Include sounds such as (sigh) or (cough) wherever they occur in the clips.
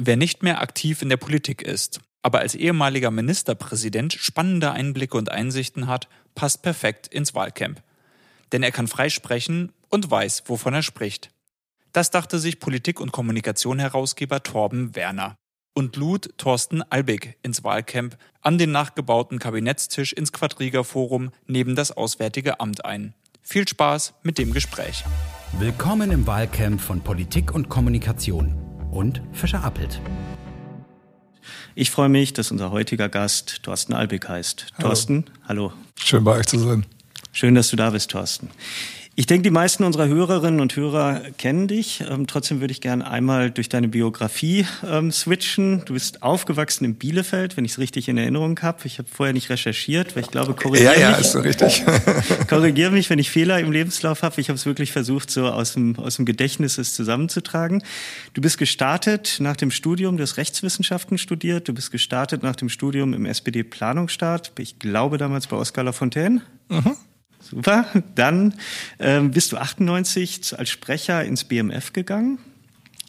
Wer nicht mehr aktiv in der Politik ist, aber als ehemaliger Ministerpräsident spannende Einblicke und Einsichten hat, passt perfekt ins Wahlcamp. Denn er kann frei sprechen und weiß, wovon er spricht. Das dachte sich Politik- und Kommunikation-Herausgeber Torben Werner und lud Thorsten Albig ins Wahlcamp an den nachgebauten Kabinettstisch ins Quadriga Forum neben das Auswärtige Amt ein. Viel Spaß mit dem Gespräch. Willkommen im Wahlcamp von Politik und Kommunikation und Fischer Appelt. Ich freue mich, dass unser heutiger Gast Thorsten Albig heißt. Hallo. Thorsten, hallo. Schön bei euch zu sein. Schön, dass du da bist, Thorsten. Ich denke, die meisten unserer Hörerinnen und Hörer kennen dich. Ähm, trotzdem würde ich gerne einmal durch deine Biografie ähm, switchen. Du bist aufgewachsen in Bielefeld, wenn ich es richtig in Erinnerung habe. Ich habe vorher nicht recherchiert, weil ich glaube, korrigiere ja, ja, mich. ist so richtig. (laughs) korrigiere mich, wenn ich Fehler im Lebenslauf habe. Ich habe es wirklich versucht, so aus dem, aus dem Gedächtnis es zusammenzutragen. Du bist gestartet nach dem Studium, du hast Rechtswissenschaften studiert. Du bist gestartet nach dem Studium im SPD-Planungsstaat. Ich glaube damals bei Oskar Lafontaine. Mhm. Super. Dann ähm, bist du 98 als Sprecher ins BMF gegangen.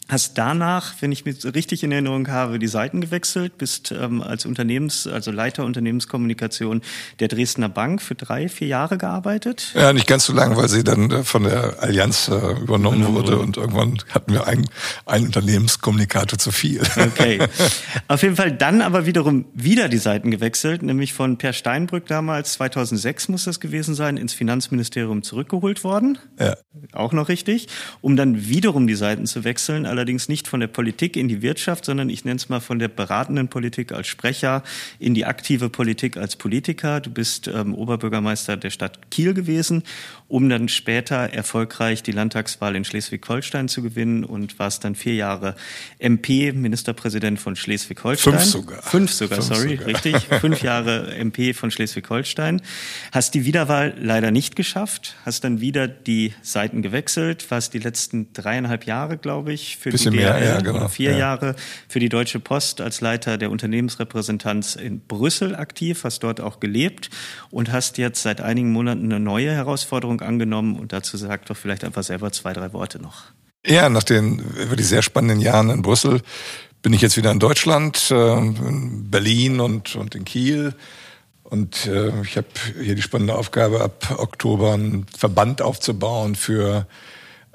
Hast danach, wenn ich mich richtig in Erinnerung habe, die Seiten gewechselt, bist ähm, als Unternehmens, also Leiter Unternehmenskommunikation der Dresdner Bank für drei, vier Jahre gearbeitet. Ja, nicht ganz so lang, weil sie dann äh, von der Allianz äh, übernommen wurde und irgendwann hatten wir einen, einen Unternehmenskommunikator zu viel. (laughs) Okay. Auf jeden Fall dann aber wiederum wieder die Seiten gewechselt, nämlich von Per Steinbrück damals, 2006 muss das gewesen sein, ins Finanzministerium zurückgeholt worden. Ja. Auch noch richtig. Um dann wiederum die Seiten zu wechseln, allerdings nicht von der Politik in die Wirtschaft, sondern ich nenne es mal von der beratenden Politik als Sprecher in die aktive Politik als Politiker. Du bist ähm, Oberbürgermeister der Stadt Kiel gewesen, um dann später erfolgreich die Landtagswahl in Schleswig-Holstein zu gewinnen und warst dann vier Jahre MP, Ministerpräsident von Schleswig-Holstein. Fünf sogar. Fünf sogar, Fünf sorry, sogar. richtig. Fünf Jahre MP von Schleswig-Holstein. Hast die Wiederwahl leider nicht geschafft, hast dann wieder die Seiten gewechselt, warst die letzten dreieinhalb Jahre, glaube ich, für Bisschen die mehr, DRL ja, genau. oder vier Ja. Jahre für die Deutsche Post als Leiter der Unternehmensrepräsentanz in Brüssel aktiv, hast dort auch gelebt und hast jetzt seit einigen Monaten eine neue Herausforderung angenommen und dazu sag doch vielleicht einfach selber zwei, drei Worte noch. Ja, nach den wirklich sehr spannenden Jahren in Brüssel bin ich jetzt wieder in Deutschland, äh, in Berlin und, und in Kiel. Und äh, ich habe hier die spannende Aufgabe, ab Oktober einen Verband aufzubauen für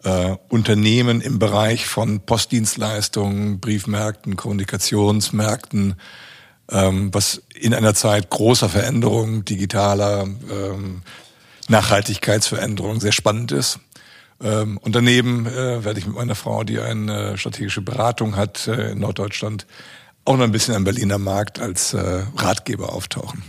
äh, Unternehmen im Bereich von Postdienstleistungen, Briefmärkten, Kommunikationsmärkten, ähm, was in einer Zeit großer Veränderung, digitaler ähm, Nachhaltigkeitsveränderung sehr spannend ist. Ähm, und daneben äh, werde ich mit meiner Frau, die eine strategische Beratung hat äh, in Norddeutschland, auch noch ein bisschen am Berliner Markt als äh, Ratgeber auftauchen.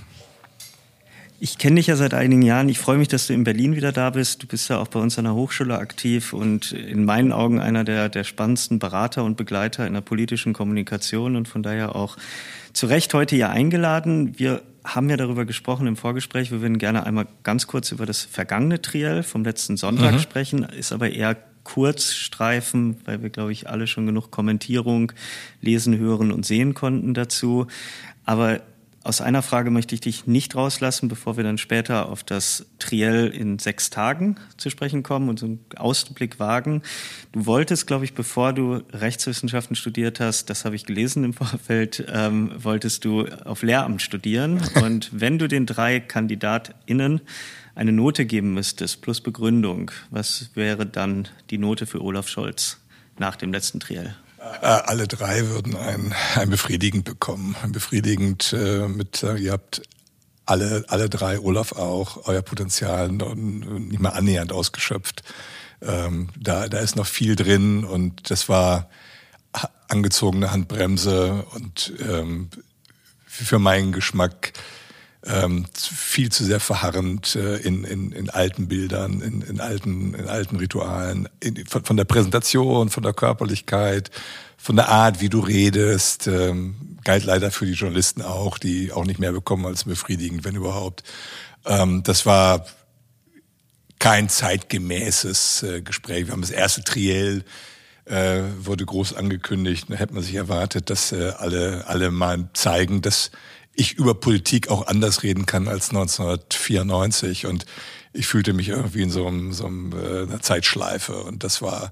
Ich kenne dich ja seit einigen Jahren. Ich freue mich, dass du in Berlin wieder da bist. Du bist ja auch bei uns an der Hochschule aktiv und in meinen Augen einer der, der spannendsten Berater und Begleiter in der politischen Kommunikation und von daher auch zu Recht heute hier eingeladen. Wir haben ja darüber gesprochen im Vorgespräch. Wir würden gerne einmal ganz kurz über das vergangene Triell vom letzten Sonntag sprechen, ist aber eher Kurzstreifen, weil wir, glaube ich, alle schon genug Kommentierung lesen, hören und sehen konnten dazu. Aber aus einer Frage möchte ich dich nicht rauslassen, bevor wir dann später auf das Triell in sechs Tagen zu sprechen kommen und so einen Ausblick wagen. Du wolltest, glaube ich, bevor du Rechtswissenschaften studiert hast, das habe ich gelesen im (laughs) Vorfeld, ähm, wolltest du auf Lehramt studieren. (laughs) Und wenn du den drei KandidatInnen eine Note geben müsstest, plus Begründung, was wäre dann die Note für Olaf Scholz nach dem letzten Triell? Äh, alle drei würden ein, ein befriedigend bekommen. Ein befriedigend äh, mit, äh, ihr habt alle, alle drei, Olaf auch, euer Potenzial nicht mal annähernd ausgeschöpft. Ähm, da, da ist noch viel drin und das war angezogene Handbremse und ähm, für meinen Geschmack ähm, viel zu sehr verharrend äh, in, in, in alten Bildern, in, in, alten, in alten Ritualen, in, von, von der Präsentation, von der Körperlichkeit, von der Art, wie du redest. Ähm, galt leider für die Journalisten auch, die auch nicht mehr bekommen als befriedigend, wenn überhaupt. Ähm, das war kein zeitgemäßes äh, Gespräch. Wir haben das erste Triell äh, wurde groß angekündigt. Da hätte man sich erwartet, dass äh, alle, alle mal zeigen, dass ich über Politik auch anders reden kann als 1994. Und ich fühlte mich irgendwie in so, einem, so einem, äh, einer Zeitschleife. Und das war,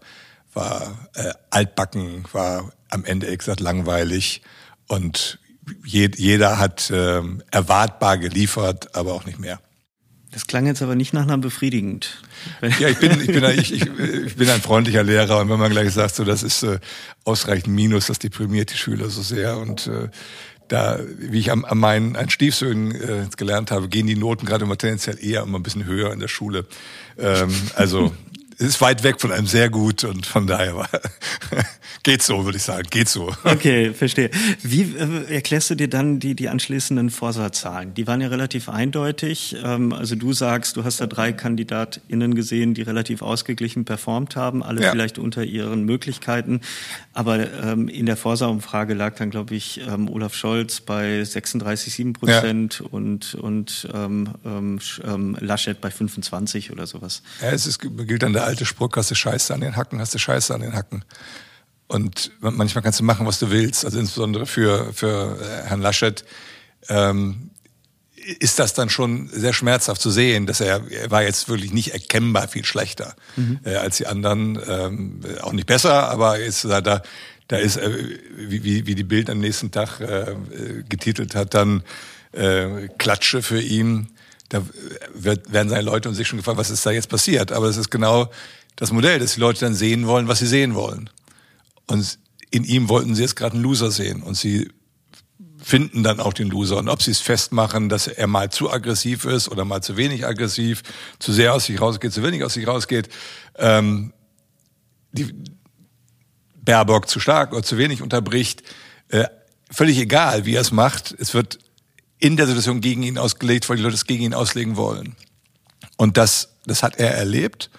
war äh, altbacken, war am Ende exakt langweilig und jeder hat ähm, erwartbar geliefert, aber auch nicht mehr. Das klang jetzt aber nicht nach einer befriedigend. Ja, ich bin, ich bin, ich, ich, ich bin ein freundlicher Lehrer und wenn man gleich sagt, so das ist äh, ausreichend Minus, das deprimiert die Schüler so sehr und äh, da, wie ich am, an meinen an Stiefsöhnen äh, gelernt habe, gehen die Noten gerade immer tendenziell eher immer ein bisschen höher in der Schule. Ähm, also ist weit weg von einem sehr gut und von daher war, (laughs) geht so, würde ich sagen, geht so. Okay, (laughs) verstehe. Wie äh, erklärst du dir dann die, die anschließenden Vorsaatzahlen? Die waren ja relativ eindeutig. Ähm, also du sagst, du hast da drei KandidatInnen gesehen, die relativ ausgeglichen performt haben, alle ja. vielleicht unter ihren Möglichkeiten. Aber ähm, in der Vorsaumfrage lag dann, glaube ich, ähm, Olaf Scholz bei 36,7 Prozent ja. und, und ähm, ähm, ähm, Laschet bei 25 oder sowas. Ja, es ist, gilt dann der alte Spruch, hast du Scheiße an den Hacken, hast du Scheiße an den Hacken. Und manchmal kannst du machen, was du willst. Also insbesondere für, für äh, Herrn Laschet ähm, ist das dann schon sehr schmerzhaft zu sehen, dass er, er war jetzt wirklich nicht erkennbar viel schlechter mhm. äh, als die anderen. Ähm, auch nicht besser, aber jetzt da, da, da ist, äh, wie, wie die Bild am nächsten Tag äh, getitelt hat, dann äh, Klatsche für ihn da wird, werden seine Leute und sich schon gefragt, was ist da jetzt passiert? Aber es ist genau das Modell, dass die Leute dann sehen wollen, was sie sehen wollen. Und in ihm wollten sie jetzt gerade einen Loser sehen und sie finden dann auch den Loser. Und ob sie es festmachen, dass er mal zu aggressiv ist oder mal zu wenig aggressiv, zu sehr aus sich rausgeht, zu wenig aus sich rausgeht, ähm, die Baerbock zu stark oder zu wenig unterbricht, äh, völlig egal, wie er es macht. Es wird in der Situation gegen ihn ausgelegt, weil die Leute es gegen ihn auslegen wollen. Und das, das hat er erlebt.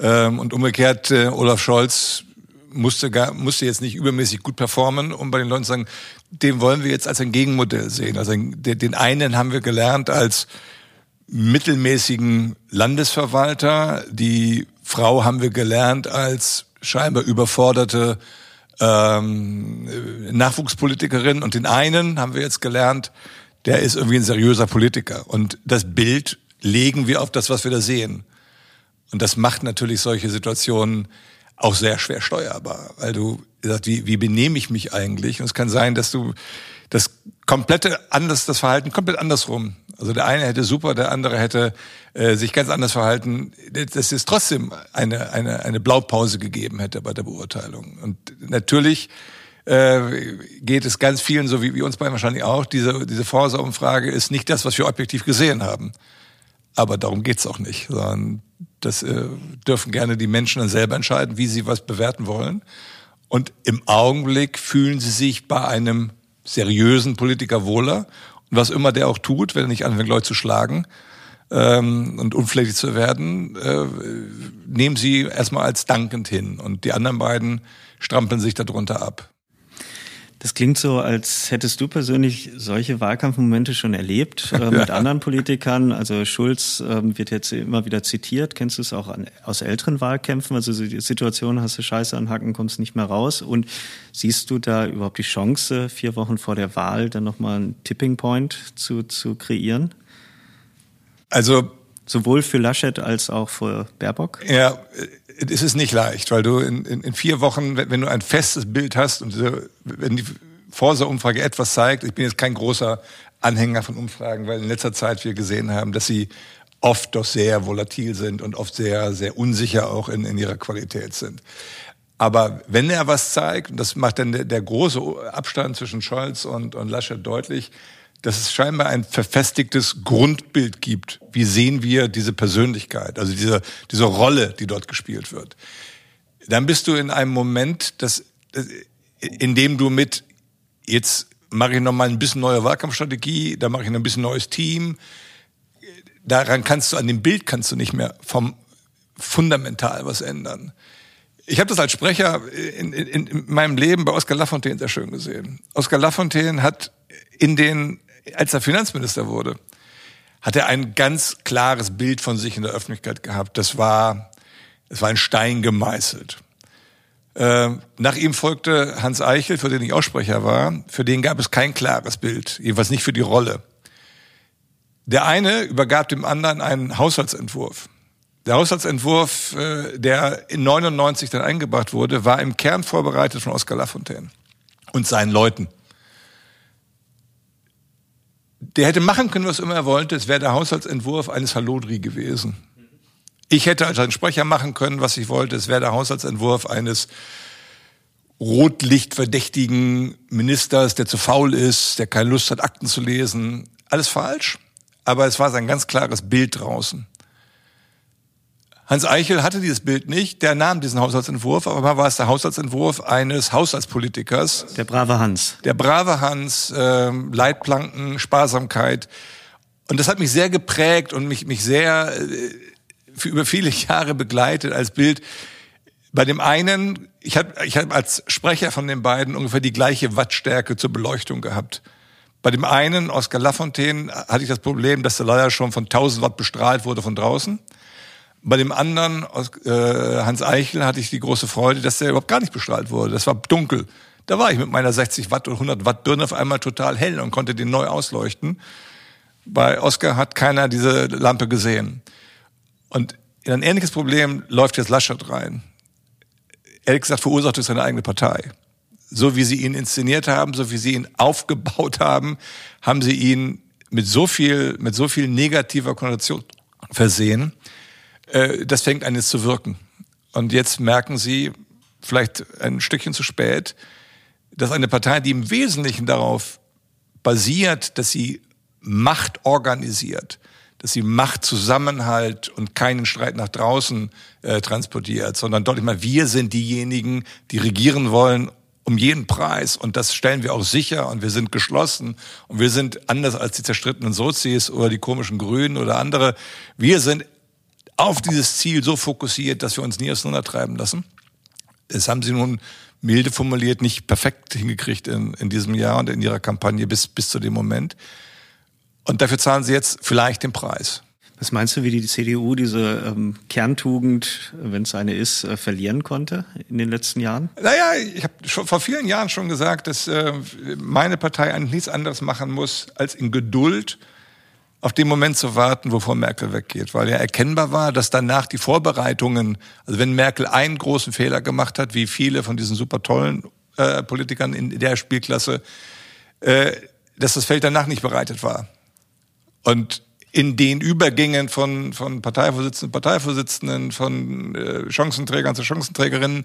Ähm, und umgekehrt, äh, Olaf Scholz musste, gar, musste jetzt nicht übermäßig gut performen, um bei den Leuten zu sagen, den wollen wir jetzt als ein Gegenmodell sehen. Also den einen haben wir gelernt als mittelmäßigen Landesverwalter, die Frau haben wir gelernt als scheinbar überforderte ähm, Nachwuchspolitikerin und den einen haben wir jetzt gelernt der ist irgendwie ein seriöser Politiker. Und das Bild legen wir auf das, was wir da sehen. Und das macht natürlich solche Situationen auch sehr schwer steuerbar, weil du sagst, wie, wie benehme ich mich eigentlich? Und es kann sein, dass du das komplette anders, das Verhalten komplett andersrum. Also der eine hätte super, der andere hätte äh, sich ganz anders verhalten. Dass es trotzdem eine, eine, eine Blaupause gegeben hätte bei der Beurteilung. Und natürlich äh, geht es ganz vielen, so wie, wie uns beiden wahrscheinlich auch, diese, diese Forsa-Umfrage ist nicht das, was wir objektiv gesehen haben. Aber darum geht's auch nicht, sondern das äh, dürfen gerne die Menschen dann selber entscheiden, wie sie was bewerten wollen. Und im Augenblick fühlen sie sich bei einem seriösen Politiker wohler. Und was immer der auch tut, wenn er nicht anfängt, Leute zu schlagen ähm, und unflätig zu werden, äh, nehmen sie erstmal als dankend hin. Und die anderen beiden strampeln sich darunter ab. Das klingt so, als hättest du persönlich solche Wahlkampfmomente schon erlebt äh, (laughs) mit ja. anderen Politikern. Also Schulz ähm, wird jetzt immer wieder zitiert. Kennst du es auch an, aus älteren Wahlkämpfen? Also die Situation, hast du Scheiße anhaken, kommst nicht mehr raus. Und siehst du da überhaupt die Chance, vier Wochen vor der Wahl dann nochmal einen Tipping Point zu, zu kreieren? Also sowohl für Laschet als auch für Baerbock? Ja, es ist nicht leicht, weil du in, in, in vier Wochen, wenn, wenn, du ein festes Bild hast und wenn die Forsa-Umfrage etwas zeigt, ich bin jetzt kein großer Anhänger von Umfragen, weil in letzter Zeit wir gesehen haben, dass sie oft doch sehr volatil sind und oft sehr, sehr unsicher auch in, in ihrer Qualität sind. Aber wenn er was zeigt, und das macht dann der, der große Abstand zwischen Scholz und, und Laschet deutlich, dass es scheinbar ein verfestigtes Grundbild gibt. Wie sehen wir diese Persönlichkeit, also diese, diese Rolle, die dort gespielt wird? Dann bist du in einem Moment, dass, in dem du mit, jetzt mache ich nochmal ein bisschen neue Wahlkampfstrategie, da mache ich ein bisschen neues Team. Daran kannst du, an dem Bild kannst du nicht mehr vom fundamental was ändern. Ich habe das als Sprecher in, in, in meinem Leben bei Oskar Lafontaine sehr schön gesehen. Oskar Lafontaine hat in den als er Finanzminister wurde, hat er ein ganz klares Bild von sich in der Öffentlichkeit gehabt. Das war, es war ein Stein gemeißelt. Äh, nach ihm folgte Hans Eichel, für den ich Aussprecher war. Für den gab es kein klares Bild, jedenfalls nicht für die Rolle. Der eine übergab dem anderen einen Haushaltsentwurf. Der Haushaltsentwurf, äh, der in 99 dann eingebracht wurde, war im Kern vorbereitet von Oskar Lafontaine. und seinen Leuten. Der hätte machen können, was immer er wollte. Es wäre der Haushaltsentwurf eines Halodri gewesen. Ich hätte als ein Sprecher machen können, was ich wollte. Es wäre der Haushaltsentwurf eines rotlichtverdächtigen Ministers, der zu faul ist, der keine Lust hat, Akten zu lesen. Alles falsch. Aber es war sein ganz klares Bild draußen. Hans Eichel hatte dieses Bild nicht, der nahm diesen Haushaltsentwurf, aber war es der Haushaltsentwurf eines Haushaltspolitikers. Der brave Hans. Der brave Hans, äh, Leitplanken, Sparsamkeit. Und das hat mich sehr geprägt und mich, mich sehr äh, für über viele (laughs) Jahre begleitet als Bild. Bei dem einen, ich habe ich hab als Sprecher von den beiden ungefähr die gleiche Wattstärke zur Beleuchtung gehabt. Bei dem einen, Oskar Lafontaine, hatte ich das Problem, dass der leider schon von 1000 Watt bestrahlt wurde von draußen. Bei dem anderen, äh, Hans Eichel, hatte ich die große Freude, dass der überhaupt gar nicht bestrahlt wurde. Das war dunkel. Da war ich mit meiner 60 Watt und 100 Watt Birne auf einmal total hell und konnte den neu ausleuchten. Bei Oscar hat keiner diese Lampe gesehen. Und in ein ähnliches Problem läuft jetzt Laschet rein. Ehrlich gesagt verursacht es seine eigene Partei. So wie sie ihn inszeniert haben, so wie sie ihn aufgebaut haben, haben sie ihn mit so viel, mit so viel negativer Konnotation versehen, äh, das fängt an jetzt zu wirken. Und jetzt merken Sie, vielleicht ein Stückchen zu spät, dass eine Partei, die im Wesentlichen darauf basiert, dass sie Macht organisiert, dass sie Machtzusammenhalt und keinen Streit nach draußen äh, transportiert, sondern deutlich mal, wir sind diejenigen, die regieren wollen um jeden Preis und das stellen wir auch sicher und wir sind geschlossen und wir sind anders als die zerstrittenen Sozis oder die komischen Grünen oder andere. Wir sind auf dieses Ziel so fokussiert, dass wir uns nie auseinandertreiben lassen. Das haben sie nun milde formuliert nicht perfekt hingekriegt in, in diesem Jahr und in ihrer Kampagne bis, bis zu dem Moment. Und dafür zahlen sie jetzt vielleicht den Preis. Was meinst du, wie die CDU diese ähm, Kerntugend, wenn es eine ist, äh, verlieren konnte in den letzten Jahren? Naja, ich habe vor vielen Jahren schon gesagt, dass äh, meine Partei eigentlich nichts anderes machen muss, als in Geduld auf den Moment zu warten, wovor Merkel weggeht, weil ja erkennbar war, dass danach die Vorbereitungen, also wenn Merkel einen großen Fehler gemacht hat, wie viele von diesen super tollen äh, Politikern in der Spielklasse, äh, dass das Feld danach nicht bereitet war. Und in den Übergängen von, von Parteivorsitzenden, Parteivorsitzenden, von äh, Chancenträgern zu Chancenträgerinnen,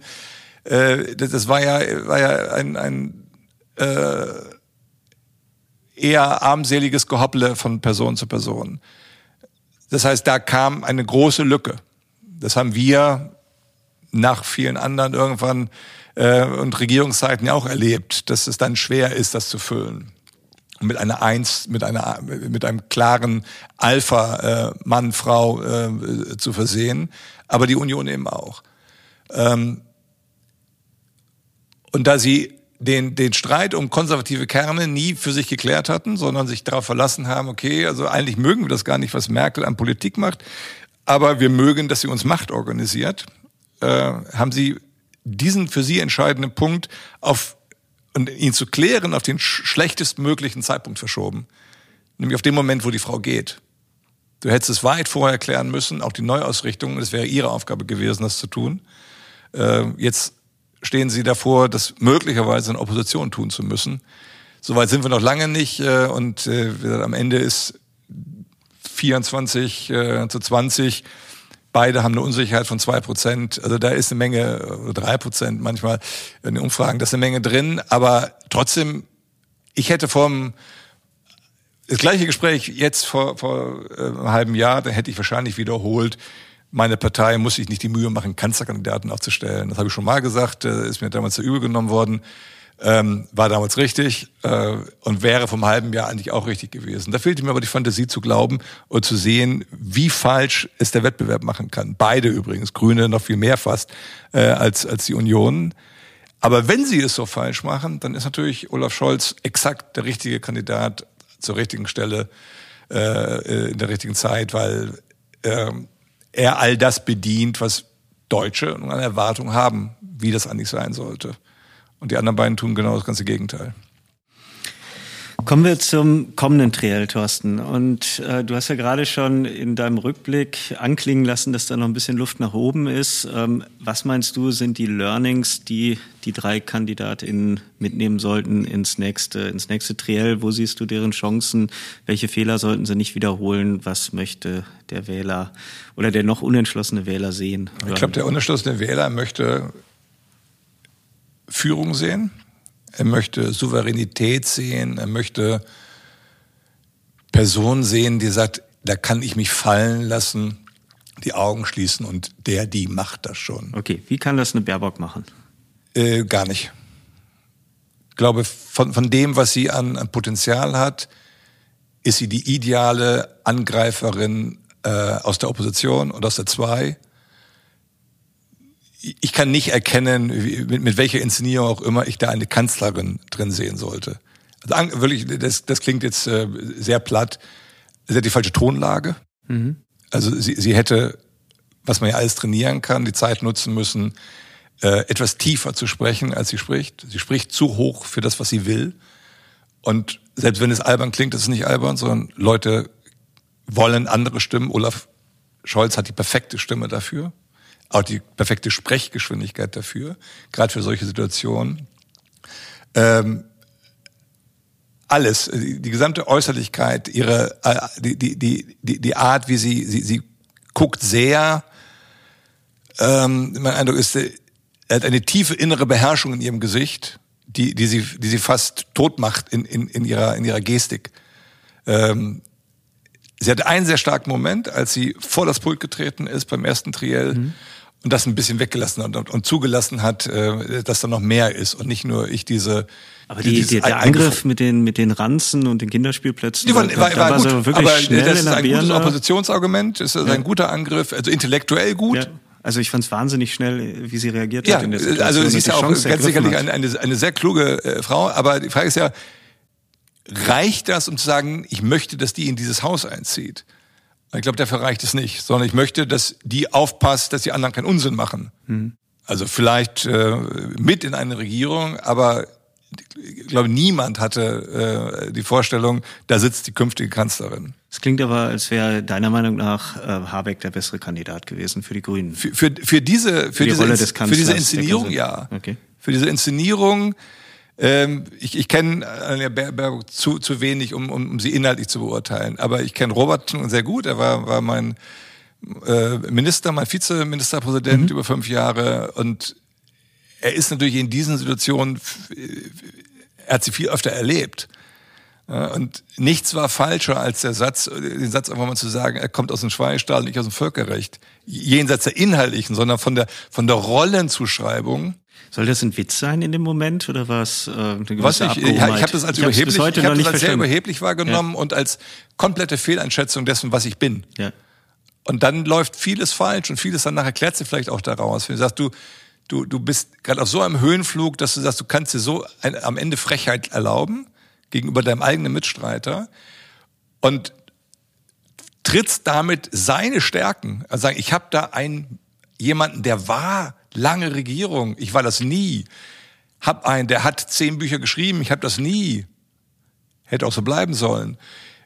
äh, das, das war ja, war ja ein, ein äh, eher armseliges Gehopple von Person zu Person. Das heißt, da kam eine große Lücke. Das haben wir nach vielen anderen irgendwann äh, und Regierungszeiten ja auch erlebt, dass es dann schwer ist, das zu füllen. Mit einer Eins, mit einer, mit einem klaren Alpha äh, Mann, Frau äh, zu versehen, aber die Union eben auch. Ähm, und da sie den, den Streit um konservative Kerne nie für sich geklärt hatten, sondern sich darauf verlassen haben, okay, also eigentlich mögen wir das gar nicht, was Merkel an Politik macht, aber wir mögen, dass sie uns Macht organisiert, äh, haben sie diesen für sie entscheidenden Punkt auf und ihn zu klären auf den schlechtestmöglichen Zeitpunkt verschoben. Nämlich auf den Moment, wo die Frau geht. Du hättest es weit vorher klären müssen, auch die Neuausrichtung, es wäre ihre Aufgabe gewesen, das zu tun. Äh, jetzt stehen sie davor, das möglicherweise in Opposition tun zu müssen. Soweit sind wir noch lange nicht äh, und äh, am Ende ist 24 äh, zu 20. Beide haben eine Unsicherheit von zwei Prozent. Also da ist eine Menge, oder drei Prozent manchmal in den Umfragen, da ist eine Menge drin. Aber trotzdem, ich hätte vom das gleiche Gespräch jetzt vor, vor äh, einem halben Jahr, da hätte ich wahrscheinlich wiederholt, meine Partei muss sich nicht die Mühe machen, Kanzlerkandidaten aufzustellen. Das habe ich schon mal gesagt, äh, ist mir damals zu übel genommen worden. Ähm, war damals richtig äh, und wäre vom halben Jahr eigentlich auch richtig gewesen. Da fehlte mir aber die Fantasie zu glauben und zu sehen, wie falsch es der Wettbewerb machen kann. Beide übrigens, Grüne noch viel mehr fast äh, als, als die Union. Aber wenn sie es so falsch machen, dann ist natürlich Olaf Scholz exakt der richtige Kandidat zur richtigen Stelle äh, in der richtigen Zeit, weil äh, er all das bedient, was Deutsche eine Erwartung haben, wie das eigentlich sein sollte. Und die anderen beiden tun genau das ganze Gegenteil. Kommen wir zum kommenden Triell, Thorsten. Und äh, du hast ja gerade schon in deinem Rückblick anklingen lassen, dass da noch ein bisschen Luft nach oben ist. Ähm, was meinst du, sind die Learnings, die die drei KandidatInnen mitnehmen sollten ins nächste, ins nächste Triell? Wo siehst du deren Chancen? Welche Fehler sollten sie nicht wiederholen? Was möchte der Wähler oder der noch unentschlossene Wähler sehen? Ich glaube, der unentschlossene Wähler möchte Führung sehen er möchte Souveränität sehen, er möchte Personen sehen, die sagt, da kann ich mich fallen lassen, die Augen schließen und der, die macht das schon. Okay, wie kann das eine Baerbock machen? Äh, gar nicht. Ich glaube, von, von dem, was sie an, an Potenzial hat, ist sie die ideale Angreiferin äh, aus der Opposition und aus der Zwei ich kann nicht erkennen, mit, mit welcher Inszenierung auch immer ich da eine Kanzlerin drin sehen sollte. Also wirklich, das, das klingt jetzt äh, sehr platt. Sie hat die falsche Tonlage. Mhm. Also sie, sie hätte, was man ja alles trainieren kann, die Zeit nutzen müssen, äh, etwas tiefer zu sprechen, als sie spricht. Sie spricht zu hoch für das, was sie will. Und selbst wenn es albern klingt, ist es nicht albern, sondern Leute wollen andere Stimmen. Olaf Scholz hat die perfekte Stimme dafür auch die perfekte Sprechgeschwindigkeit dafür, gerade für solche Situationen. Ähm, alles, die, die gesamte Äußerlichkeit, ihre, äh, die, die, die, die, Art, wie sie, sie, sie guckt sehr, ähm, mein Eindruck ist, er hat eine tiefe innere Beherrschung in ihrem Gesicht, die, die sie, die sie fast tot macht in, in, in ihrer, in ihrer Gestik. Ähm, sie hatte einen sehr starken Moment, als sie vor das Pult getreten ist beim ersten Triell. Mhm und das ein bisschen weggelassen hat und, und zugelassen hat, äh, dass da noch mehr ist und nicht nur ich diese. Aber die, die, der Angriff mit den mit den Ranzen und den Kinderspielplätzen, die waren, war, war, war gut, wirklich aber schnell das ist ein gutes Oppositionsargument, ist ja. ein guter Angriff, also intellektuell gut. Ja. Also ich fand es wahnsinnig schnell, wie sie reagiert ja, hat in der Situation. Also sie ist ja auch ganz sicherlich eine, eine, eine sehr kluge äh, Frau, aber die Frage ist ja, reicht das, um zu sagen, ich möchte, dass die in dieses Haus einzieht? Ich glaube, dafür reicht es nicht, sondern ich möchte, dass die aufpasst, dass die anderen keinen Unsinn machen. Mhm. Also vielleicht äh, mit in eine Regierung, aber ich glaube, niemand hatte äh, die Vorstellung, da sitzt die künftige Kanzlerin. Es klingt aber, als wäre deiner Meinung nach äh, Habeck der bessere Kandidat gewesen für die Grünen. Für, für, für diese, für, für die diese, Rolle des Kanzlers, für diese Inszenierung, ja. Okay. Für diese Inszenierung ähm, ich ich kenne Anja Baerbock zu, zu wenig, um, um, um sie inhaltlich zu beurteilen. Aber ich kenne Robert sehr gut. Er war, war mein äh, Minister, mein Vizeministerpräsident mhm. über fünf Jahre. Und er ist natürlich in diesen Situationen, er hat sie viel öfter erlebt. Und nichts war falscher als der Satz, den Satz einfach mal zu sagen, er kommt aus dem Schweinestall, nicht aus dem Völkerrecht. Jenseits der inhaltlichen, sondern von der, von der Rollenzuschreibung soll das ein Witz sein in dem Moment oder war es äh, eine gewisse Was ich, ich, ich habe das als ich überheblich, ich hab das als sehr überheblich wahrgenommen ja. und als komplette Fehleinschätzung dessen, was ich bin. Ja. Und dann läuft vieles falsch und vieles danach erklärt sich vielleicht auch daraus. Wenn du sagst, du, du, du bist gerade auf so einem Höhenflug, dass du sagst, du kannst dir so ein, am Ende Frechheit erlauben gegenüber deinem eigenen Mitstreiter und trittst damit seine Stärken. Also sagen, ich habe da einen jemanden, der war lange Regierung. Ich war das nie. Hab einen, der hat zehn Bücher geschrieben. Ich habe das nie. Hätte auch so bleiben sollen.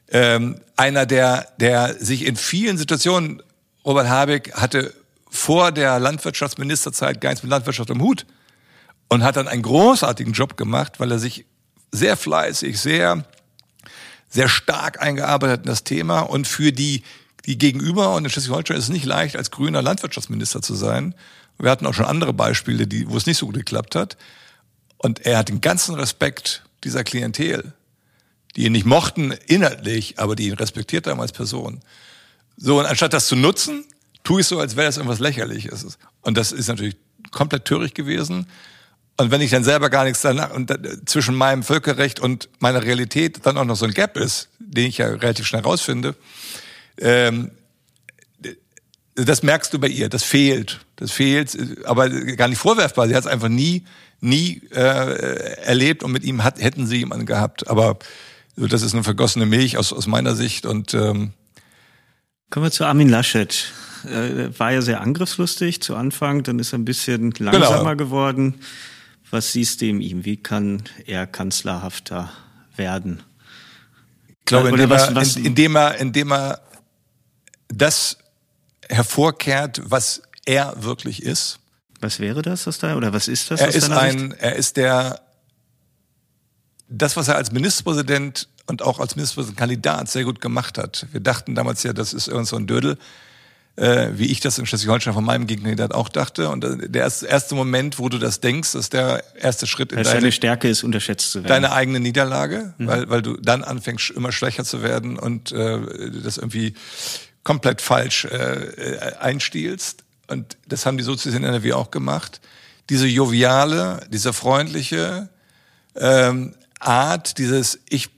Ähm, einer, der, der sich in vielen Situationen, Robert Habeck hatte vor der Landwirtschaftsministerzeit gar nichts mit Landwirtschaft im Hut und hat dann einen großartigen Job gemacht, weil er sich sehr fleißig, sehr, sehr stark eingearbeitet hat in das Thema und für die, die Gegenüber und in Schleswig-Holstein ist es nicht leicht, als grüner Landwirtschaftsminister zu sein wir hatten auch schon andere Beispiele, die, wo es nicht so gut geklappt hat. Und er hat den ganzen Respekt dieser Klientel, die ihn nicht mochten inhaltlich, aber die ihn respektiert haben als Person. So, und anstatt das zu nutzen, tue ich so, als wäre das irgendwas Lächerliches. Und das ist natürlich komplett töricht gewesen. Und wenn ich dann selber gar nichts danach und da, zwischen meinem Völkerrecht und meiner Realität dann auch noch so ein Gap ist, den ich ja relativ schnell rausfinde, ähm, das merkst du bei ihr, das fehlt. Das fehlt, aber gar nicht vorwerfbar. Sie hat es einfach nie, nie äh, erlebt und mit ihm hat, hätten sie jemanden gehabt. Aber so, das ist eine vergossene Milch aus, aus meiner Sicht. Und ähm, Kommen wir zu Armin Laschet. Äh, war ja sehr angriffslustig zu Anfang, dann ist er ein bisschen langsamer genau. geworden. Was siehst du in ihm? Wie kann er kanzlerhafter werden? Ich glaube, indem, was, er, was, indem, er, indem er das hervorkehrt, was er wirklich ist. Was wäre das, was da, oder was ist das? Er ist ein, er ist der, das, was er als Ministerpräsident und auch als Ministerpräsidentkandidat sehr gut gemacht hat. Wir dachten damals ja, das ist irgend so ein Dödel, äh, wie ich das in Schleswig-Holstein von meinem Gegenkandidat auch dachte. Und der erste Moment, wo du das denkst, ist der erste Schritt in deine Stärke ist, unterschätzt zu werden. Deine eigene Niederlage, mhm. weil, weil du dann anfängst, immer schwächer zu werden und äh, das irgendwie komplett falsch äh, einstiehlst. Und das haben die Sozis in NRW auch gemacht. Diese joviale, diese freundliche ähm, Art, dieses ich,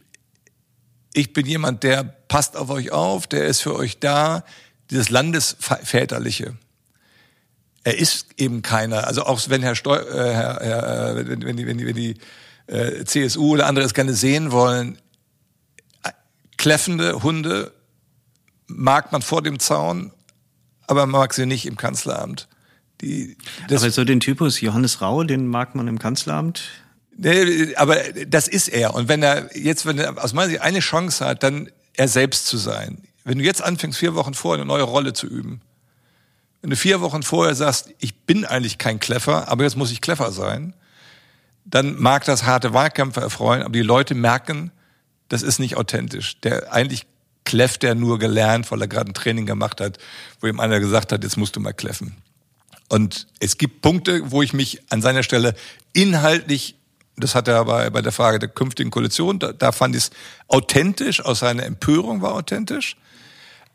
ich bin jemand, der passt auf euch auf, der ist für euch da, dieses Landesväterliche. Er ist eben keiner. Also auch wenn Herr, Steu äh, Herr, Herr äh, wenn, wenn die, wenn die, wenn die äh, CSU oder andere es gerne sehen wollen, äh, kläffende Hunde mag man vor dem Zaun, aber man mag sie nicht im Kanzleramt. Die, das aber so den Typus Johannes Rau, den mag man im Kanzleramt? Aber das ist er. Und wenn er jetzt, wenn er aus meiner Sicht eine Chance hat, dann er selbst zu sein. Wenn du jetzt anfängst, vier Wochen vorher eine neue Rolle zu üben, wenn du vier Wochen vorher sagst, ich bin eigentlich kein Kleffer, aber jetzt muss ich Kleffer sein, dann mag das harte Wahlkämpfe erfreuen, aber die Leute merken, das ist nicht authentisch. Der eigentlich kläfft er nur gelernt, weil er gerade ein Training gemacht hat, wo ihm einer gesagt hat, jetzt musst du mal kläffen. Und es gibt Punkte, wo ich mich an seiner Stelle inhaltlich, das hat er bei, bei der Frage der künftigen Koalition, da, da fand ich es authentisch, aus seiner Empörung war authentisch.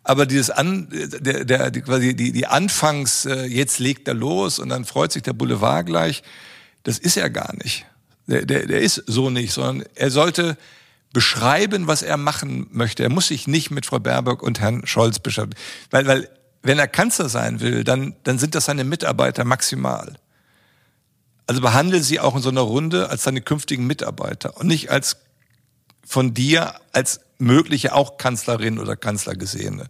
Aber dieses an, der, der, die, quasi die, die Anfangs, äh, jetzt legt er los und dann freut sich der Boulevard gleich, das ist er gar nicht. Der, der, der ist so nicht, sondern er sollte beschreiben, was er machen möchte. Er muss sich nicht mit Frau Baerbock und Herrn Scholz beschäftigen. Weil, weil wenn er Kanzler sein will, dann, dann sind das seine Mitarbeiter maximal. Also behandle sie auch in so einer Runde als seine künftigen Mitarbeiter und nicht als von dir als mögliche auch Kanzlerin oder Kanzler gesehene.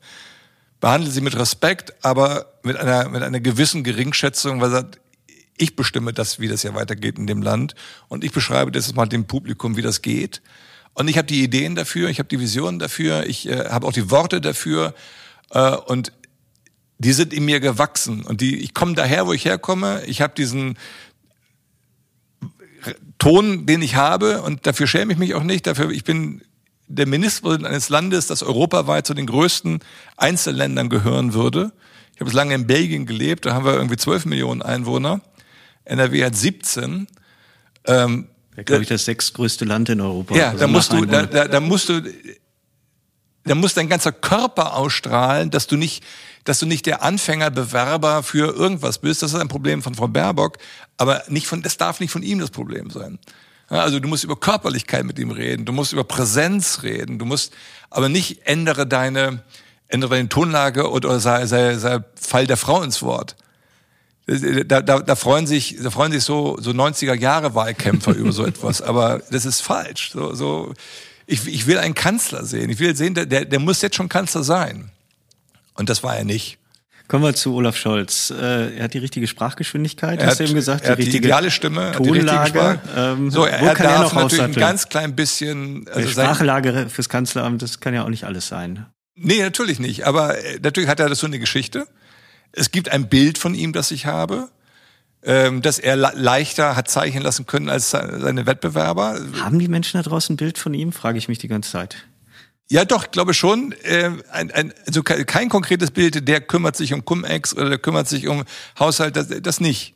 Behandle sie mit Respekt, aber mit einer, mit einer gewissen Geringschätzung, weil er sagt, ich bestimme das, wie das ja weitergeht in dem Land und ich beschreibe das mal dem Publikum, wie das geht. Und ich habe die Ideen dafür, ich habe die Visionen dafür, ich äh, habe auch die Worte dafür äh, und die sind in mir gewachsen und die ich komme daher, wo ich herkomme. Ich habe diesen Ton, den ich habe und dafür schäme ich mich auch nicht. Dafür ich bin der Ministerpräsident eines Landes, das europaweit zu den größten Einzelländern gehören würde. Ich habe lange in Belgien gelebt, da haben wir irgendwie 12 Millionen Einwohner. NRW hat 17. Ähm, ja, glaube ich, das sechstgrößte Land in Europa. Ja, also da musst du, da, da, da musst du, da muss dein ganzer Körper ausstrahlen, dass du nicht, dass du nicht der Anfängerbewerber für irgendwas bist. Das ist ein Problem von Frau Baerbock, aber nicht von, das darf nicht von ihm das Problem sein. Also du musst über Körperlichkeit mit ihm reden, du musst über Präsenz reden, du musst aber nicht ändere deine, ändere deine Tonlage oder sei, sei, sei Fall der Frau ins Wort. Da, da, da freuen sich, da freuen sich so, so 90er Jahre Wahlkämpfer über so etwas. (laughs) Aber das ist falsch. So, so, ich, ich will einen Kanzler sehen. Ich will sehen, der, der muss jetzt schon Kanzler sein. Und das war er nicht. Kommen wir zu Olaf Scholz. Äh, er hat die richtige Sprachgeschwindigkeit, er hast hat, du eben gesagt. Er die, richtige die ideale Stimme, Tonlage. Ähm, so, er, er darf er natürlich ein ganz klein bisschen... Also Sprachlage fürs Kanzleramt, das kann ja auch nicht alles sein. Nee, natürlich nicht. Aber äh, natürlich hat er das so eine Geschichte. Es gibt ein Bild von ihm, das ich habe, ähm, dass er leichter hat zeichnen lassen können als seine Wettbewerber. Haben die Menschen da draußen ein Bild von ihm? Frage ich mich die ganze Zeit. Ja, doch, ich glaube schon. Äh, ein, ein, also kein konkretes Bild, der kümmert sich um Cum-Ex oder der kümmert sich um Haushalt, das, das nicht.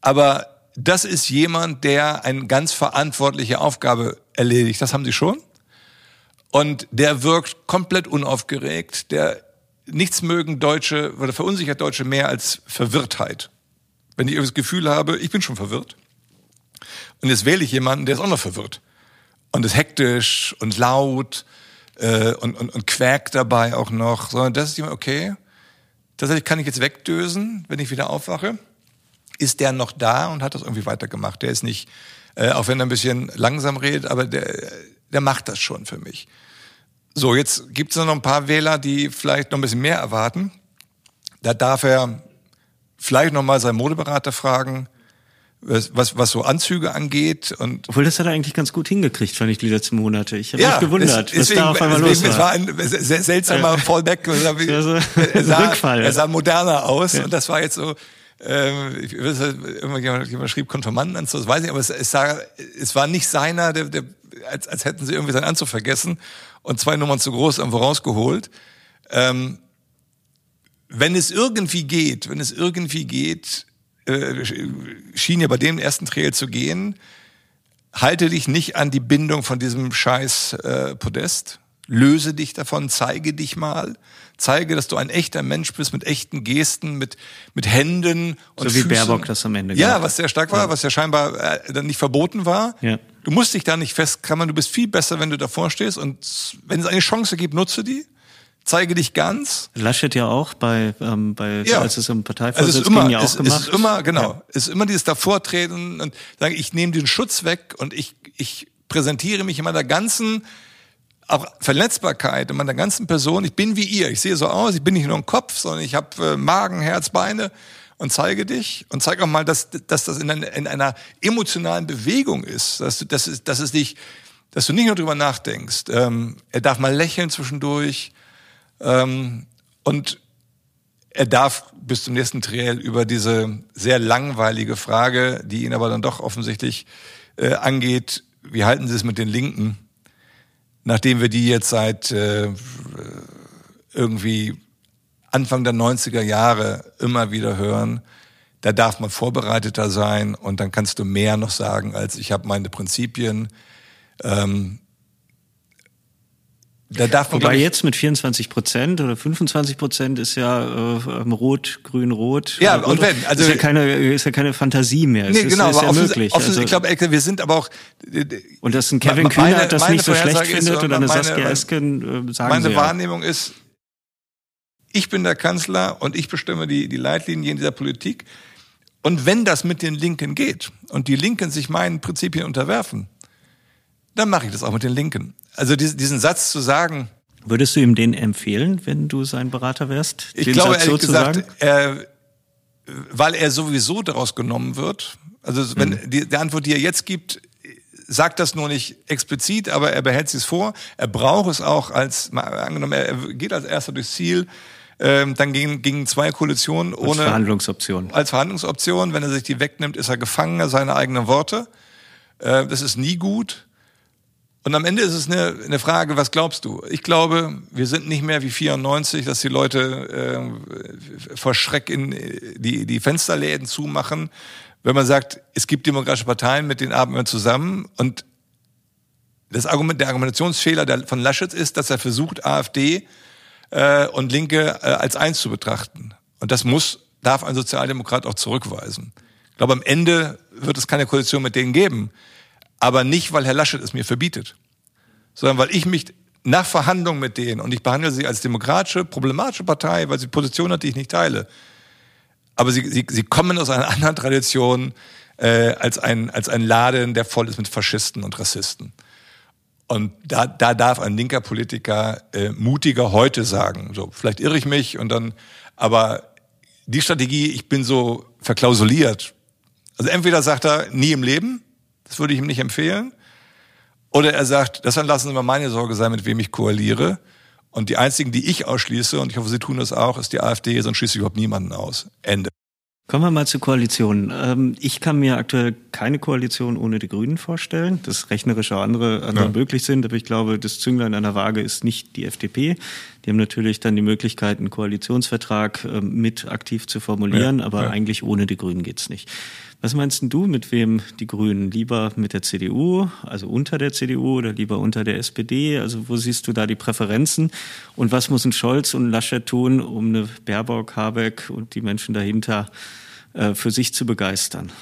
Aber das ist jemand, der eine ganz verantwortliche Aufgabe erledigt. Das haben sie schon. Und der wirkt komplett unaufgeregt. Der nichts mögen Deutsche oder verunsichert Deutsche mehr als Verwirrtheit. Wenn ich das Gefühl habe, ich bin schon verwirrt. Und jetzt wähle ich jemanden, der ist auch noch verwirrt. Und ist hektisch und laut äh, und, und, und quäkt dabei auch noch. Sondern das ist jemand, okay, tatsächlich kann ich jetzt wegdösen, wenn ich wieder aufwache. Ist der noch da und hat das irgendwie weitergemacht? Der ist nicht, äh, auch wenn er ein bisschen langsam redet, aber der, der macht das schon für mich. So, jetzt gibt es noch ein paar Wähler, die vielleicht noch ein bisschen mehr erwarten. Da darf er vielleicht noch mal seinen Modeberater fragen, was, was, was so Anzüge angeht. Und Obwohl, das hat er eigentlich ganz gut hingekriegt, fand ich die letzten Monate. Ich habe mich gewundert, es, deswegen, was da auf einmal deswegen, los war. Es war ein sehr seltsamer ja. Fallback. (laughs) Also, er, sah, Rückfall. er sah moderner aus ja. und das war jetzt so, ähm, ich, irgendjemand jemand schrieb Konfirmandenanzug, das weiß ich, aber es, es, sah, es war nicht seiner, der, der, als, als hätten sie irgendwie seinen Anzug vergessen und zwei Nummern zu groß irgendwo rausgeholt. Ähm, wenn es irgendwie geht, wenn es irgendwie geht, äh, schien ja bei dem ersten Trail zu gehen, halte dich nicht an die Bindung von diesem scheiß äh, Podest, löse dich davon, zeige dich mal, zeige, dass du ein echter Mensch bist mit echten Gesten, mit mit Händen und so wie Füßen. Baerbock das am Ende Ja, was sehr stark war, ja. was ja scheinbar äh, dann nicht verboten war. Ja. Du musst dich da nicht festklammern, du bist viel besser, wenn du davor stehst und wenn es eine Chance gibt, nutze die zeige dich ganz. Laschet ja auch bei, ähm, bei ja. als es im Parteivorsitz also es ist immer, ging, ja auch es, gemacht. Es ist immer, genau, ja. es ist immer dieses Davortreten und sagen, ich nehme den Schutz weg und ich, ich präsentiere mich in meiner ganzen auch Verletzbarkeit in meiner ganzen Person. Ich bin wie ihr. Ich sehe so aus. Ich bin nicht nur ein Kopf, sondern ich habe äh, Magen, Herz, Beine und zeige dich und zeige auch mal, dass, dass das in, einer, in einer emotionalen Bewegung ist, dass, du, dass, dass es dich, dass du nicht nur drüber nachdenkst. Ähm, er darf mal lächeln zwischendurch. Ähm, und er darf bis zum nächsten Triell über diese sehr langweilige Frage, die ihn aber dann doch offensichtlich äh, angeht, wie halten Sie es mit den Linken, nachdem wir die jetzt seit äh, irgendwie Anfang der 90er Jahre immer wieder hören, da darf man vorbereiteter sein und dann kannst du mehr noch sagen, als ich habe meine Prinzipien. Ähm, da darf man, Wobei jetzt mit 24 Prozent oder 25 Prozent ist ja äh, Rot, Grün, Rot. Ja, Rot, und wenn also ist ja keine ist ja keine Fantasie mehr. Nee, es genau, ist, ist aber ja möglich. also, ich glaube, wir sind aber auch und dass ein Kevin Kühner das nicht so schlecht findet oder eine Saskia Esken äh, sagen Meine Sie Wahrnehmung ja. ist, ich bin der Kanzler und ich bestimme die die Leitlinien dieser Politik. Und wenn das mit den Linken geht und die Linken sich meinen Prinzipien unterwerfen, dann mache ich das auch mit den Linken. Also diesen Satz zu sagen. Würdest du ihm den empfehlen, wenn du sein Berater wärst? Ich glaube Satz ehrlich gesagt, er, weil er sowieso daraus genommen wird. Also wenn mhm. die, die Antwort, die er jetzt gibt, sagt das nur nicht explizit, aber er behält sich vor. Er braucht es auch als, angenommen, er geht als erster durchs Ziel. Ähm, dann gingen, gingen zwei Koalitionen ohne. Als Verhandlungsoption. Als Verhandlungsoption. Wenn er sich die wegnimmt, ist er Gefangener seiner eigenen Worte. Äh, das ist nie gut. Und am Ende ist es eine, eine Frage, was glaubst du? Ich glaube, wir sind nicht mehr wie 94, dass die Leute äh, vor Schreck in die, die Fensterläden zumachen. Wenn man sagt, es gibt demokratische Parteien, mit denen arbeiten wir zusammen. Und das Argument, der Argumentationsfehler von Laschet ist, dass er versucht, AfD äh, und Linke äh, als eins zu betrachten. Und das muss, darf ein Sozialdemokrat auch zurückweisen. Ich glaube, am Ende wird es keine Koalition mit denen geben. Aber nicht, weil Herr Laschet es mir verbietet, sondern weil ich mich nach Verhandlungen mit denen, und ich behandle sie als demokratische, problematische Partei, weil sie Positionen hat, die ich nicht teile. Aber sie, sie, sie kommen aus einer (laughs) anderen Tradition äh, als, ein, als ein Laden, der voll ist mit Faschisten und Rassisten. Und da, da darf ein linker Politiker äh, mutiger heute sagen, so vielleicht irre ich mich und dann, aber die Strategie, ich bin so verklausuliert. Also entweder sagt er nie im Leben, das würde ich ihm nicht empfehlen. Oder er sagt, das dann lassen Sie mal meine Sorge sein, mit wem ich koaliere. Und die einzigen, die ich ausschließe, und ich hoffe, Sie tun das auch, ist die AfD, sonst schließe ich überhaupt niemanden aus. Ende. Kommen wir mal zu Koalitionen. Ähm, ich kann mir aktuell keine Koalition ohne die Grünen vorstellen, dass rechnerisch auch andere, andere ja. möglich sind. Aber ich glaube, das Zünglein an der Waage ist nicht die FDP. Die haben natürlich dann die Möglichkeit, einen Koalitionsvertrag ähm, mit aktiv zu formulieren, ja. aber ja. eigentlich ohne die Grünen geht's nicht. Was meinst du, mit wem die Grünen? Lieber mit der CDU, also unter der CDU oder lieber unter der SPD? Also wo siehst du da die Präferenzen? Und was müssen Scholz und Laschet tun, um eine Baerbock, Habeck und die Menschen dahinter äh, für sich zu begeistern?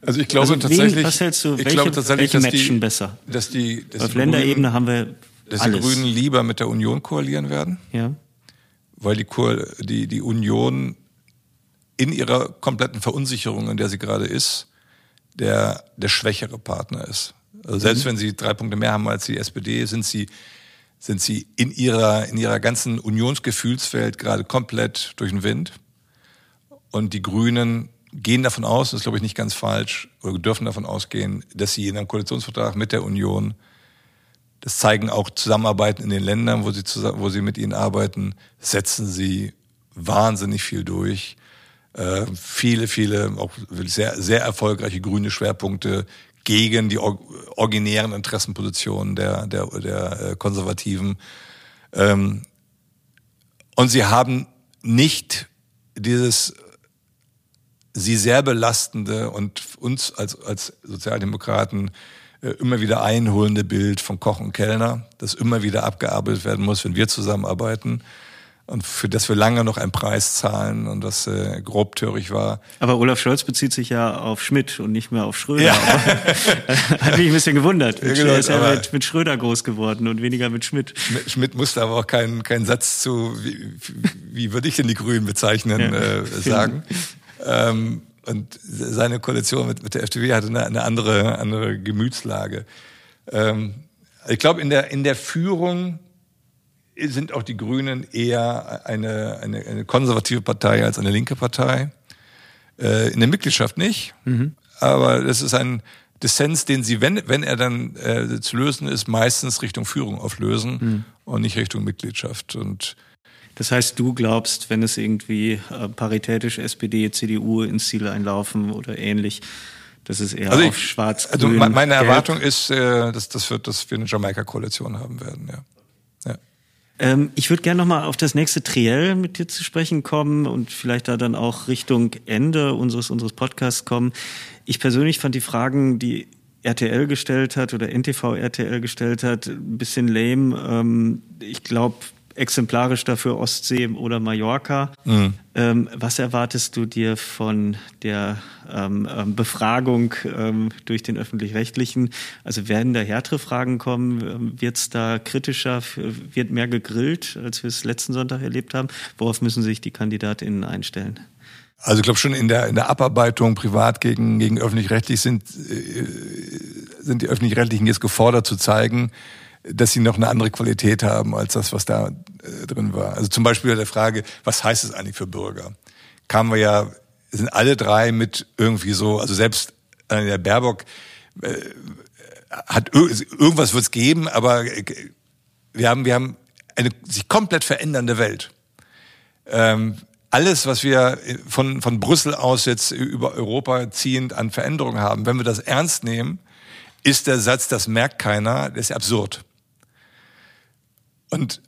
Also ich glaube also tatsächlich, wen, was hältst du, ich welche, glaube tatsächlich, welche dass Matchen die, besser? Dass die, dass Auf die Länderebene Grünen, haben wir dass alles. die Grünen lieber mit der Union koalieren werden. Ja. Weil die, die, die Union in ihrer kompletten Verunsicherung, in der sie gerade ist, der, der schwächere Partner ist. Also selbst mhm. wenn sie drei Punkte mehr haben als die SPD, sind sie, sind sie in ihrer, in ihrer ganzen Unionsgefühlswelt gerade komplett durch den Wind. Und die Grünen gehen davon aus, das ist glaube ich nicht ganz falsch, oder dürfen davon ausgehen, dass sie in einem Koalitionsvertrag mit der Union, das zeigen auch Zusammenarbeiten in den Ländern, wo sie, zusammen, wo sie mit ihnen arbeiten, setzen sie wahnsinnig viel durch. Äh, viele, viele auch sehr, sehr erfolgreiche grüne Schwerpunkte gegen die originären Interessenpositionen der, der, der äh, Konservativen. Ähm, und sie haben nicht dieses sie sehr belastende und uns als, als Sozialdemokraten äh, immer wieder einholende Bild von Koch und Kellner, das immer wieder abgearbeitet werden muss, wenn wir zusammenarbeiten und für das wir lange noch einen Preis zahlen und das äh, grobtörig war. Aber Olaf Scholz bezieht sich ja auf Schmidt und nicht mehr auf Schröder. Ja. Hat mich ein bisschen gewundert. Ja, genau, er ist ja mit, mit, Schröder groß geworden und weniger mit Schmidt. Schmidt, Schmidt musste aber auch keinen keinen Satz zu, wie, wie würde ich denn die Grünen bezeichnen, ja. äh, sagen. Ähm, und seine Koalition mit, mit der FDP hatte eine, eine andere, andere Gemütslage. Ähm, ich glaube, in der, in der Führung sind auch die Grünen eher eine, eine, eine konservative Partei als eine linke Partei. Äh, in der Mitgliedschaft nicht. Mhm. Aber das ist ein Dissens, den sie, wenn, wenn er dann äh, zu lösen ist, meistens Richtung Führung auflösen mhm. und nicht Richtung Mitgliedschaft. Und das heißt, du glaubst, wenn es irgendwie äh, paritätisch SPD, CDU ins Ziel einlaufen oder ähnlich, das ist eher also ich, auf schwarz Also meine Erwartung ist, äh, dass, das wird, dass wir eine Jamaika-Koalition haben werden, ja. Ähm, ich würde gerne nochmal auf das nächste Triell mit dir zu sprechen kommen und vielleicht da dann auch Richtung Ende unseres, unseres Podcasts kommen. Ich persönlich fand die Fragen, die RTL gestellt hat oder NTV RTL gestellt hat, ein bisschen lame. Ähm, ich glaube, exemplarisch dafür Ostsee oder Mallorca. Mhm. Ähm, was erwartest du dir von der ähm, ähm, Befragung ähm, durch den öffentlich-rechtlichen? Also werden da härtere Fragen kommen? Ähm, wird es da kritischer? Wird mehr gegrillt, als wir es letzten Sonntag erlebt haben? Worauf müssen sich die KandidatInnen einstellen? Also ich glaube schon in der in der Abarbeitung privat gegen gegen öffentlich-rechtlich sind äh, sind die öffentlich-rechtlichen jetzt gefordert zu zeigen, dass sie noch eine andere Qualität haben als das, was da äh, drin war. Also zum Beispiel der Frage, was heißt es eigentlich für Bürger? Kamen wir ja, sind alle drei mit irgendwie so, also selbst äh, der Baerbock äh, hat irgendwas wird es geben, aber äh, wir haben wir haben eine sich komplett verändernde Welt. Ähm, alles, was wir von, von Brüssel aus jetzt über Europa ziehend an Veränderungen haben, wenn wir das ernst nehmen, ist der Satz, das merkt keiner, das ist absurd. Und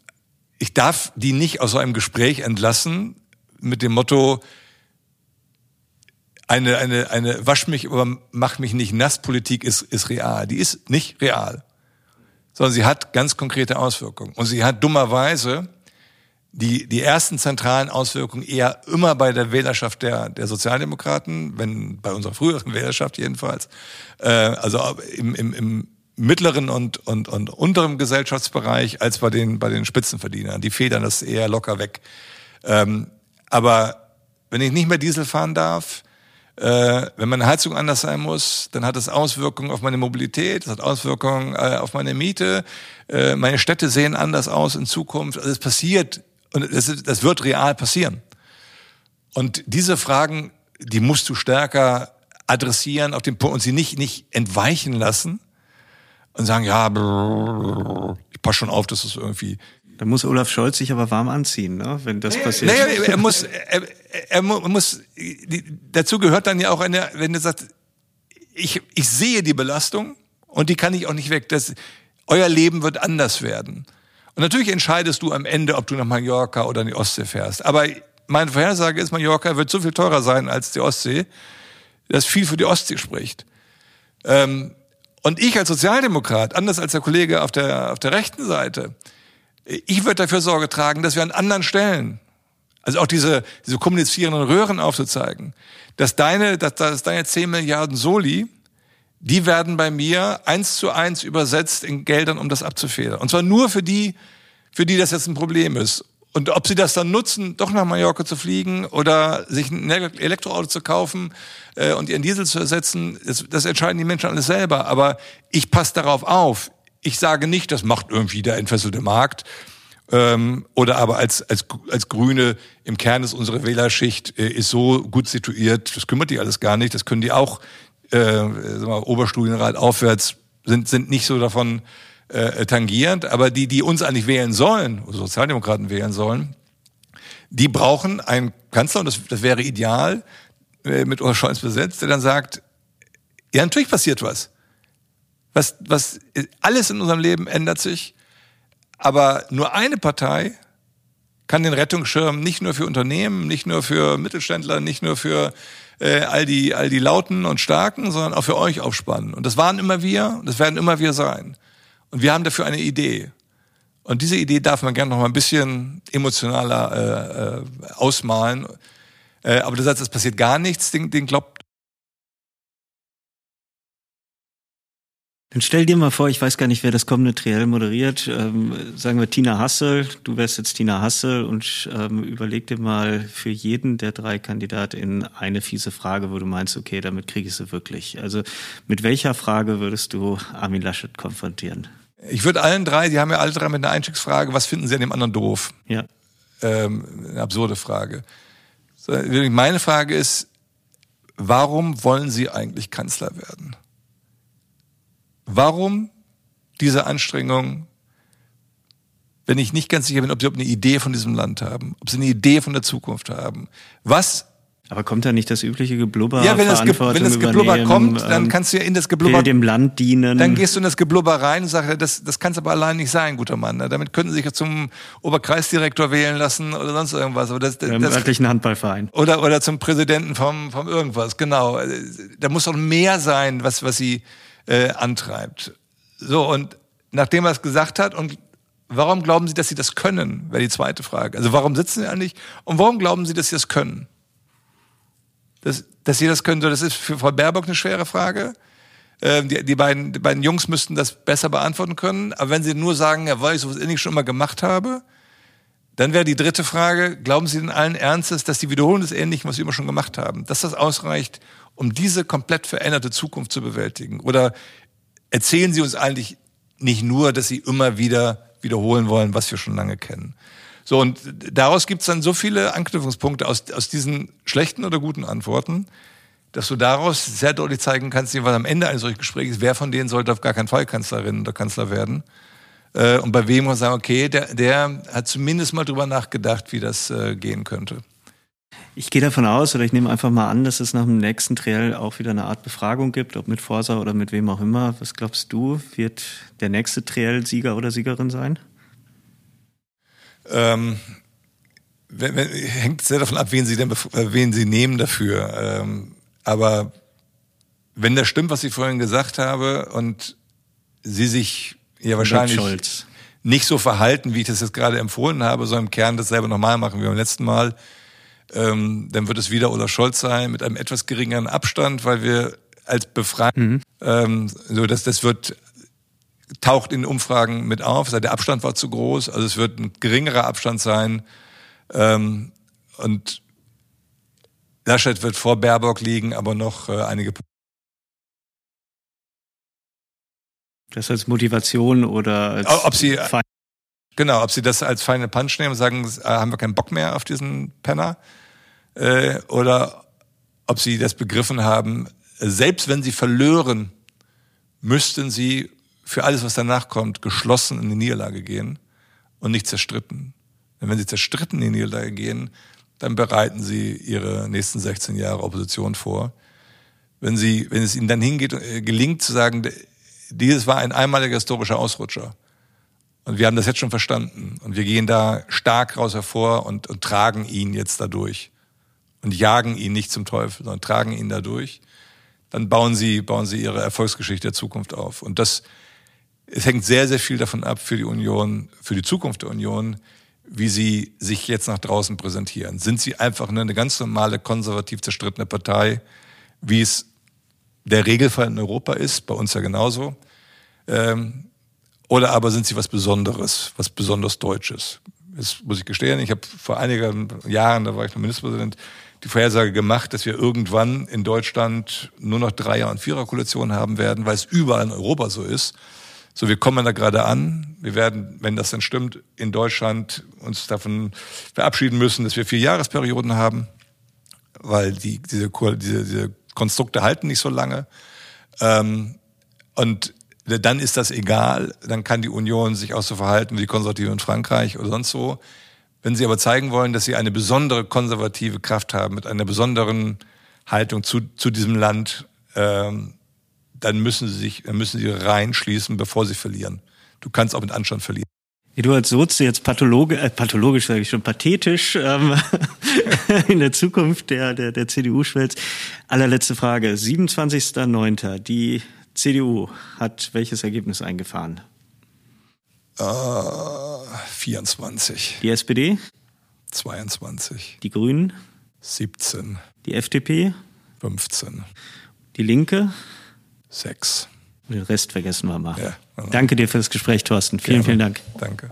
ich darf die nicht aus so einem Gespräch entlassen mit dem Motto, eine, eine, eine Wasch mich, aber mach mich nicht nass Politik ist, ist real. Die ist nicht real. Sondern sie hat ganz konkrete Auswirkungen. Und sie hat dummerweise die, die ersten zentralen Auswirkungen eher immer bei der Wählerschaft der, der Sozialdemokraten, wenn bei unserer früheren (laughs) Wählerschaft jedenfalls, äh, also im, im, im mittleren und, und, und unterem Gesellschaftsbereich als bei den, bei den Spitzenverdienern. Die federn das eher locker weg. Ähm, aber wenn ich nicht mehr Diesel fahren darf, äh, wenn meine Heizung anders sein muss, dann hat das Auswirkungen auf meine Mobilität, das hat Auswirkungen äh, auf meine Miete. Äh, meine Städte sehen anders aus in Zukunft. Also es passiert und das, das wird real passieren. Und diese Fragen, die musst du stärker adressieren auf den Punkt und sie nicht, nicht entweichen lassen, und sagen, ja, brrr, ich passe schon auf, dass das irgendwie. Da muss Olaf Scholz sich aber warm anziehen, ne? wenn das passiert. Naja, er muss, er, er muss, dazu gehört dann ja auch eine, wenn er sagt, ich, ich sehe die Belastung und die kann ich auch nicht weg. Das, euer Leben wird anders werden. Und natürlich entscheidest du am Ende, ob du nach Mallorca oder in die Ostsee fährst. Aber meine Vorhersage ist, Mallorca wird so viel teurer sein als die Ostsee, dass viel für die Ostsee spricht. Ähm, und ich als Sozialdemokrat, anders als der Kollege auf der, auf der rechten Seite, ich würde dafür Sorge tragen, dass wir an anderen Stellen, also auch diese, diese kommunizierenden Röhren aufzuzeigen, dass deine, dass, dass deine 10 Milliarden Soli, die werden bei mir eins zu eins übersetzt in Geldern, um das abzufedern. Und zwar nur für die, für die das jetzt ein Problem ist. Und ob sie das dann nutzen, doch nach Mallorca zu fliegen oder sich ein Elektroauto zu kaufen äh, und ihren Diesel zu ersetzen, das, das entscheiden die Menschen alles selber. Aber ich passe darauf auf. Ich sage nicht, das macht irgendwie der entfesselte Markt ähm, oder aber als, als, als Grüne im Kern ist unsere Wählerschicht äh, ist so gut situiert, das kümmert die alles gar nicht, das können die auch, äh, sagen wir, Oberstudienrat aufwärts, sind, sind nicht so davon äh, tangierend, aber die, die uns eigentlich wählen sollen, Sozialdemokraten wählen sollen, die brauchen einen Kanzler, und das, das wäre ideal, äh, mit Olaf Scholz besetzt, der dann sagt, ja, natürlich passiert was. Was, was, alles in unserem Leben ändert sich. Aber nur eine Partei kann den Rettungsschirm nicht nur für Unternehmen, nicht nur für Mittelständler, nicht nur für äh, all die all die Lauten und Starken, sondern auch für euch aufspannen. Und das waren immer wir, das werden immer wir sein. Und wir haben dafür eine Idee. Und diese Idee darf man gerne noch mal ein bisschen emotionaler äh, äh, ausmalen. Äh, aber der Satz, es passiert gar nichts, den, den glaubt Dann stell dir mal vor, ich weiß gar nicht, wer das kommende Triell moderiert. Ähm, sagen wir Tina Hassel, du wärst jetzt Tina Hassel und ähm, überleg dir mal für jeden der drei KandidatInnen eine fiese Frage, wo du meinst, okay, damit kriege ich sie wirklich. Also mit welcher Frage würdest du Armin Laschet konfrontieren? Ich würde allen drei, die haben ja alle drei mit einer Einstiegsfrage, was finden sie an dem anderen doof? Ja. Ähm, eine absurde Frage. Meine Frage ist, warum wollen Sie eigentlich Kanzler werden? Warum diese Anstrengung, wenn ich nicht ganz sicher bin, ob sie eine Idee von diesem Land haben, ob sie eine Idee von der Zukunft haben? Was aber kommt da nicht das übliche Geblubber? Ja, wenn das, Ge wenn das Geblubber kommt, dann ähm, kannst du ja in das Geblubber dem Land dienen. Dann gehst du in das Geblubber rein und sagst, das, das kann es aber allein nicht sein, guter Mann. Damit könnten sie sich zum Oberkreisdirektor wählen lassen oder sonst irgendwas. Aber das, das, Im das, örtlichen Handballverein. Oder, oder zum Präsidenten vom, vom irgendwas, genau. Da muss doch mehr sein, was, was sie äh, antreibt. So, und nachdem er es gesagt hat, und warum glauben Sie, dass Sie das können, wäre die zweite Frage. Also warum sitzen Sie eigentlich und warum glauben Sie, dass Sie das können? Das, dass Sie das können, so, das ist für Frau Baerbock eine schwere Frage. Ähm, die, die, beiden, die beiden Jungs müssten das besser beantworten können. Aber wenn Sie nur sagen, ja, weil ich sowas ähnlich schon immer gemacht habe, dann wäre die dritte Frage, glauben Sie denn allen Ernstes, dass die Wiederholung des Ähnlichen, was Sie immer schon gemacht haben, dass das ausreicht, um diese komplett veränderte Zukunft zu bewältigen? Oder erzählen Sie uns eigentlich nicht nur, dass Sie immer wieder wiederholen wollen, was wir schon lange kennen? So, und daraus gibt es dann so viele Anknüpfungspunkte aus, aus diesen schlechten oder guten Antworten, dass du daraus sehr deutlich zeigen kannst, was am Ende eines solchen Gesprächs, wer von denen sollte auf gar keinen Fall Kanzlerin oder Kanzler werden. Äh, und bei wem man sagen, okay, der, der hat zumindest mal drüber nachgedacht, wie das äh, gehen könnte. Ich gehe davon aus, oder ich nehme einfach mal an, dass es nach dem nächsten Triell auch wieder eine Art Befragung gibt, ob mit Forsa oder mit wem auch immer. Was glaubst du, wird der nächste Triell Sieger oder Siegerin sein? Ähm, wenn, wenn, hängt sehr davon ab, wen sie denn, äh, wen sie nehmen dafür. Ähm, aber wenn das stimmt, was ich vorhin gesagt habe, und sie sich ja wahrscheinlich nicht so verhalten, wie ich das jetzt gerade empfohlen habe, sondern im Kern dasselbe nochmal machen wie beim letzten Mal, ähm, dann wird es wieder Olaf Scholz sein mit einem etwas geringeren Abstand, weil wir als Befreiung, mhm. ähm, so dass das wird taucht in Umfragen mit auf. Der Abstand war zu groß, also es wird ein geringerer Abstand sein. Ähm, und Laschet wird vor Baerbock liegen, aber noch äh, einige. Das als Motivation oder als ob sie genau, ob sie das als feine Punch nehmen und sagen, äh, haben wir keinen Bock mehr auf diesen Penner, äh, oder ob sie das begriffen haben, selbst wenn sie verlören, müssten sie für alles, was danach kommt, geschlossen in die Niederlage gehen und nicht zerstritten. Denn wenn sie zerstritten in die Niederlage gehen, dann bereiten sie ihre nächsten 16 Jahre Opposition vor. Wenn sie, wenn es ihnen dann hingeht, äh, gelingt zu sagen, dieses war ein einmaliger historischer Ausrutscher. Und wir haben das jetzt schon verstanden. Und wir gehen da stark raus hervor und, und tragen ihn jetzt dadurch. Und jagen ihn nicht zum Teufel, sondern tragen ihn dadurch. Dann bauen sie, bauen sie ihre Erfolgsgeschichte der Zukunft auf. Und das, es hängt sehr, sehr viel davon ab für die Union, für die Zukunft der Union, wie sie sich jetzt nach draußen präsentieren. Sind sie einfach eine ganz normale, konservativ zerstrittene Partei, wie es der Regelfall in Europa ist, bei uns ja genauso? Ähm, oder aber sind sie was Besonderes, was besonders Deutsches? Das muss ich gestehen. Ich habe vor einigen Jahren, da war ich noch Ministerpräsident, die Vorhersage gemacht, dass wir irgendwann in Deutschland nur noch Dreier- und Viererkoalitionen haben werden, weil es überall in Europa so ist So, wir kommen da gerade an. Wir werden, wenn das dann stimmt, in Deutschland uns davon verabschieden müssen, dass wir vier Jahresperioden haben, weil die, diese, diese, diese Konstrukte halten nicht so lange. Ähm, und dann ist das egal. Dann kann die Union sich auch so verhalten wie die Konservativen in Frankreich oder sonst so. Wenn sie aber zeigen wollen, dass sie eine besondere konservative Kraft haben, mit einer besonderen Haltung zu, zu diesem Land, ähm, dann müssen sie sich, müssen sie reinschließen, bevor sie verlieren. Du kannst auch mit Anstand verlieren. Eduard Soze jetzt pathologe, äh, pathologisch sage ich schon, pathetisch ähm, (laughs) in der Zukunft der, der, der CDU schwelzt. Allerletzte Frage. 27.09. Die CDU hat welches Ergebnis eingefahren? Äh, 24. Die SPD? 22. Die Grünen? 17. Die FDP? 15. Die Linke? Sechs. Den Rest vergessen wir mal. Ja, genau. Danke dir für das Gespräch, Thorsten. Vielen, Gerne. vielen Dank. Danke.